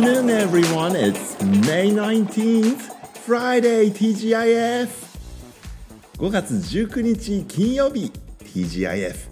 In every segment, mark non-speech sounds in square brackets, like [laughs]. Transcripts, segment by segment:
afternoon, everyone. It's May 19th, Friday, TGIF. 5月19日金曜日 TGIF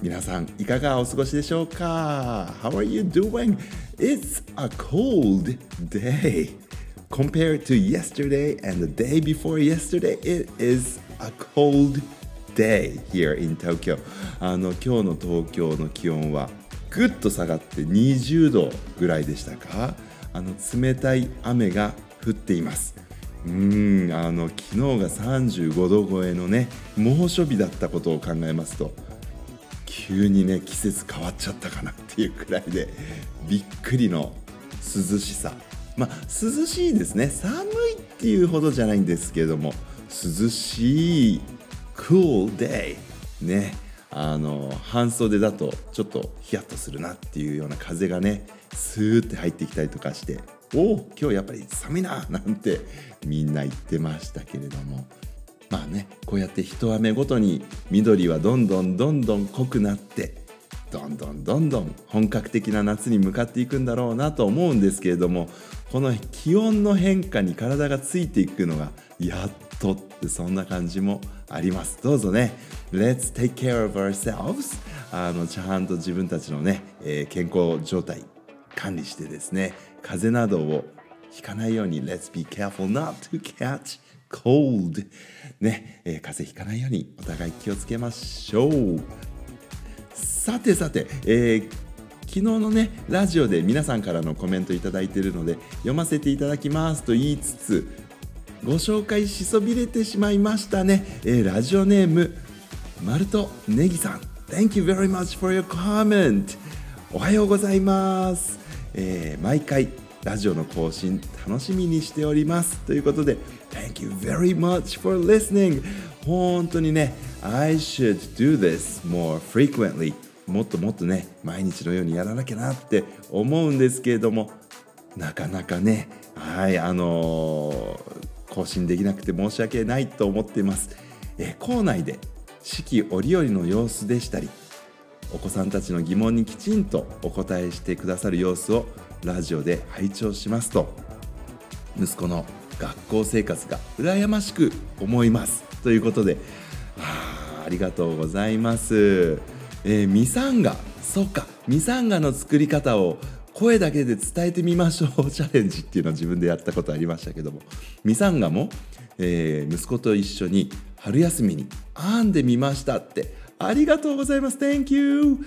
皆さんいかがお過ごしでしょうか How are you doing? It's a cold day compared to yesterday and the day before yesterday it is a cold day here in Tokyo あの今日の東京の気温はぐっと下がって20度ぐらいでしたか？あの冷たい雨が降っています。うんあの昨日が35度超えのね猛暑日だったことを考えますと急にね季節変わっちゃったかなっていうくらいでびっくりの涼しさ。まあ涼しいですね。寒いっていうほどじゃないんですけども涼しい cool day ね。あの半袖だとちょっとヒヤッとするなっていうような風がねスーって入ってきたりとかしておお今日やっぱり寒いななんてみんな言ってましたけれども。まあねこうやって一雨ごとに緑はどんどんどんどん濃くなってどんどんどんどん本格的な夏に向かっていくんだろうなと思うんですけれどもこの気温の変化に体がついていくのがやっとってそんな感じもあります。どうぞね Let's take care of ourselves あのちゃんと自分たちのね、えー、健康状態管理してですね風邪などをひかないように Let's be careful not to catch cold ね、えー、風邪ひかないようにお互い気をつけましょう。さてさて、えー昨日のねラジオで皆さんからのコメントいただいているので読ませていただきますと言いつつご紹介しそびれてしまいましたね、えー、ラジオネームマルトネギさん。Thank you very much for your comment. おはようございます、えー、毎回ラジオの更新楽しみにしております。ということで Thank you very much for listening. 本当にね I should do this more frequently. もっともっとね毎日のようにやらなきゃなって思うんですけれどもなかなかねはいあのー、更新できなくて申し訳ないと思っています、え校内で四季折々の様子でしたりお子さんたちの疑問にきちんとお答えしてくださる様子をラジオで拝聴しますと息子の学校生活が羨ましく思いますということであありがとうございます。えー、ミサンガそうかミサンガの作り方を声だけで伝えてみましょう [laughs] チャレンジっていうのは自分でやったことありましたけども。ミサンガも、えー、息子と一緒に春休みに編んでみましたって。ありがとうございます。Thank you、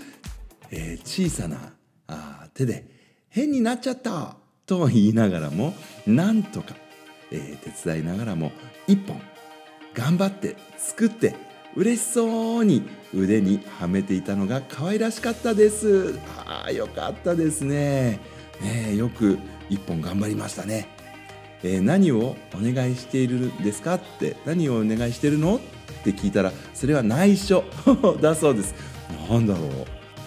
えー、小さなあ手で変になっちゃったと言いながらもなんとか、えー、手伝いながらも一本頑張って作って嬉しそうに腕にはめていたのが可愛らしかったです。ああよかったですね。ねよく一本頑張りましたね、えー、何をお願いしているんですかって何をお願いしてるのって聞いたらそれは内緒。[laughs] だそうです。なんだろう。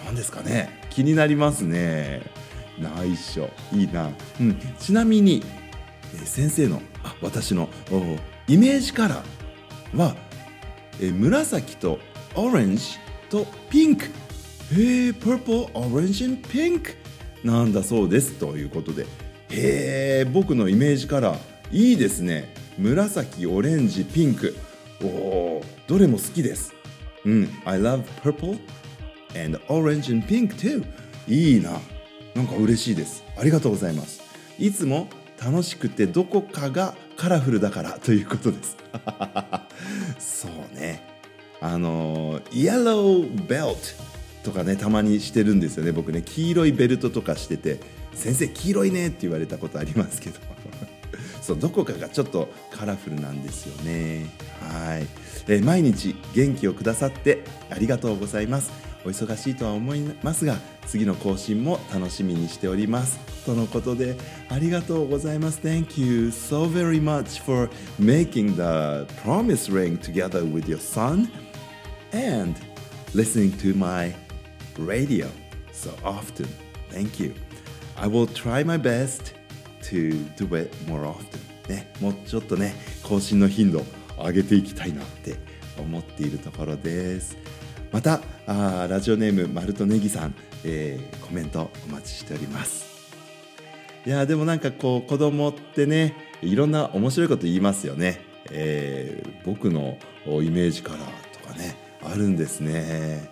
何ですかね。気になりますね。内緒。いいな、うん、ちなみに、えー、先生のあ私のイメージカラーはえ紫とオレンジとピンクへえ、プルプル、オレンジ、ピンクなんだそうです。ということで。へえ、僕のイメージカラーいいですね。紫、オレンジ、ピンクおお、どれも好きです。うん、I love purple and orange and pink too いいな。なんか嬉しいです。ありがとうございます。いつも楽しくてどこかがカラフルだからということです。そうね。あのイエローベルトとかねたまにしてるんですよね僕ね。黄色いベルトとかしてて先生黄色いねって言われたことありますけど。[laughs] そうどこかがちょっとカラフルなんですよね。はい、え毎日元気をくださってありがとうございます。お忙しいとは思いますが次の更新も楽しみにしておりますとのことでありがとうございます Thank you so very much for making the promise ring together with your son and listening to my radio so often Thank you I will try my best to do it more often ねもうちょっとね更新の頻度上げていきたいなって思っているところですまたあラジオネームマルトネギさん、えー、コメントお待ちしております。いやでもなんかこう子供ってねいろんな面白いこと言いますよね、えー、僕のイメージカラーとかねあるんですね、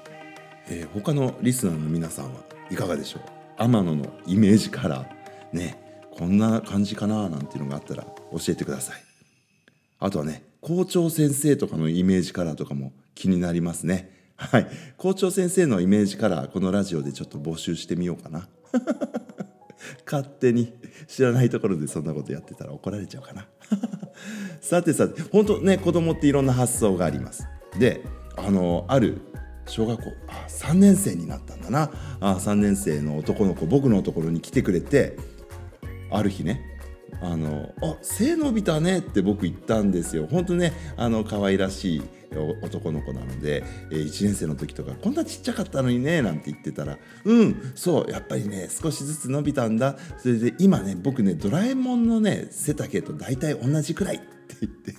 えー、他のリスナーの皆さんはいかがでしょう？天野のイメージカラーねこんな感じかななんていうのがあったら教えてください。あとはね校長先生とかのイメージカラーとかも気になりますね。はい。校長先生のイメージカラーこのラジオでちょっと募集してみようかな。[laughs] 勝手に知らないところでそんなことやってたら怒られちゃうかな。[laughs] さてさて本当ね子供っていろんな発想があります。であのある小学校あ3年生になったんだな。あ3年生の男の子僕のところに来てくれてある日ねあのあ背伸びたねって僕言ったんですよ。本当ねあの可愛らしい男の子なので、えー、1年生の時とかこんなちっちゃかったのにねなんて言ってたらうんそうやっぱりね少しずつ伸びたんだそれで今ね僕ねドラえもんのね背丈と大体同じくらいって言って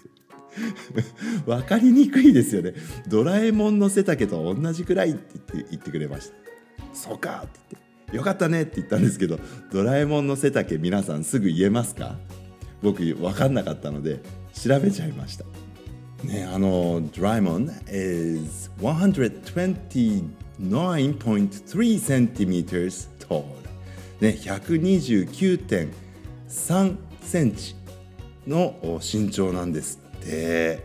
[laughs] 分かりにくいですよね。ドラえもんの背丈と同じくらいって言って言ってくれましたそうかって言って。よかったねって言ったんですけどドラえもんの背丈皆さんすぐ言えますか？僕分かんなかったので調べちゃいました。ね、あの、ドラえもん is 129.3cm tall、ね、129.3センチの身長なんですって、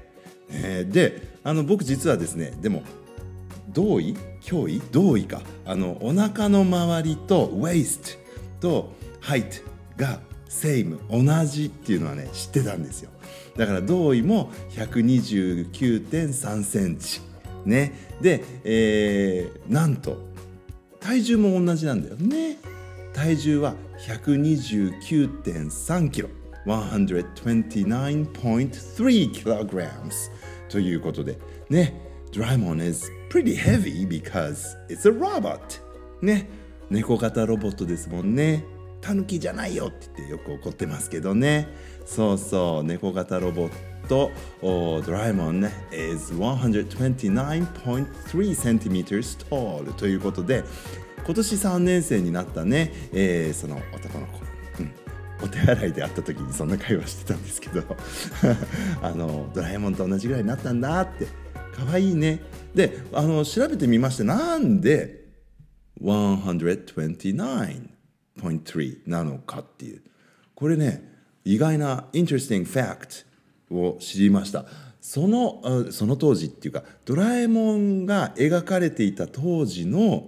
ね、であの僕実はですねでも胴位胸囲胴位か。あのお腹の周りとウェイストとハイトがセイム同じっていうのはね知ってたんですよ。だから胴位も129.3センチ。ね。で、えー、なんと体重も同じなんだよ。ね。体重は129.3キロ。129.3 kilograms ということでね Draemon is pretty heavy because it's a robot. ね。猫型ロボットですもんね。タヌキじゃないよって言ってよく怒ってますけどね。そうそう。猫型ロボットドラえもんね。is 129.3 centimeters tall ということで今年3年生になったね、えー、その男の子、うん、お手洗いで会った時にそんな会話してたんですけど。[laughs] あのドラえもんと同じぐらいになったんだって。可愛いね。であの調べてみましてなんで129.3なのかっていう。これね意外な interesting fact を知りました。そのその当時っていうかドラえもんが描かれていた当時の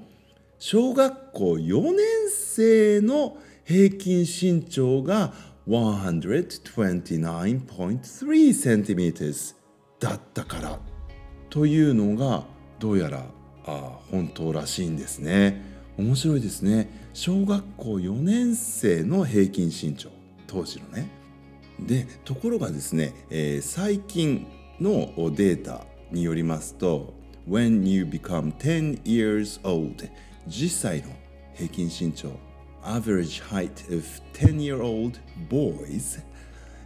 小学校4年生の平均身長が129.3 cm だったから。というのがどうやらあ本当らしいんですね。面白いですね。小学校4年生の平均身長。当時のね。でところがですね、えー、最近のデータによりますと When you become 10 years old 10歳の平均身長 average height of 10-year-old boys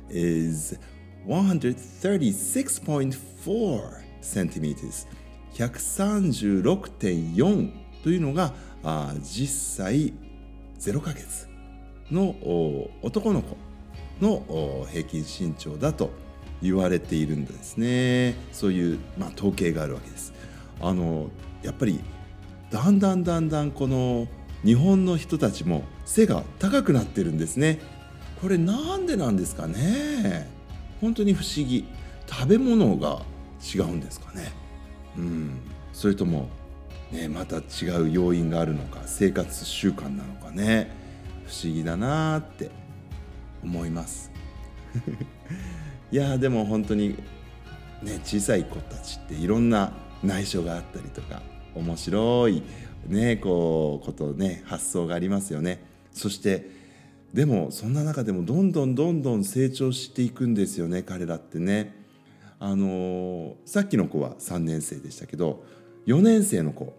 is 136.4 centimeters. 136.4というのがあ10歳0ヶ月の男の子の平均身長だと言われているんですね。そういう、まあ、統計があるわけです。あのやっぱりだんだんだんだんこの日本の人たちも背が高くなってるんですね。これなんでなんですかね。本当に不思議。食べ物が違うんですかね。うん。それともね、また違う要因があるのか生活習慣なのかね。不思議だなって思います。[laughs] いやでも本当にね小さい子たちっていろんな内緒があったりとか面白いねこうことね発想がありますよね。そしてでもそんな中でもどんどんどんどん成長していくんですよね彼らってね。あのさっきの子は3年生でしたけど4年生の子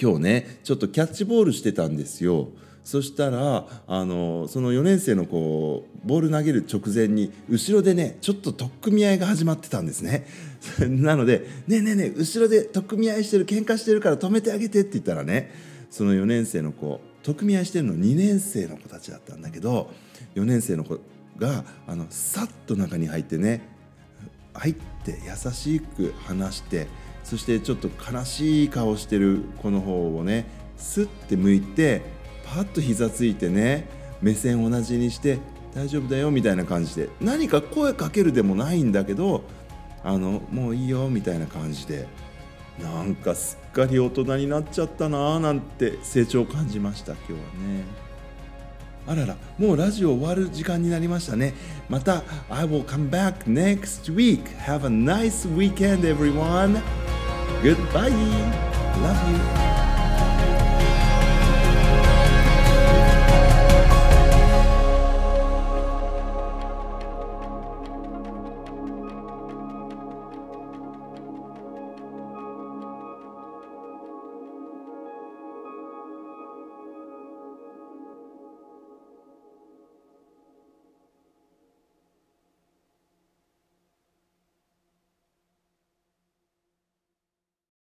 今日ねちょっとキャッチボールしてたんですよ。そしたらあのその4年生の子ボール投げる直前に後ろでねちょっと取っ組み合いが始まってたんですね。[laughs] なので「ねえねえねえ後ろで取っ組み合いしてる喧嘩してるから止めてあげて」って言ったらねその4年生の子特組み合いしてるの2年生の子たちだったんだけど4年生の子があのさっと中に入ってね入って優しく話してそしてちょっと悲しい顔してる子の方をねスッて向いてパッと膝ついてね目線同じにして大丈夫だよみたいな感じで何か声かけるでもないんだけどあのもういいよみたいな感じでなんかすっかり大人になっちゃったなーなんて成長を感じました今日はね。あららもうラジオ終わる時間になりましたねまた I will come back next week have a nice weekend everyone goodbye love you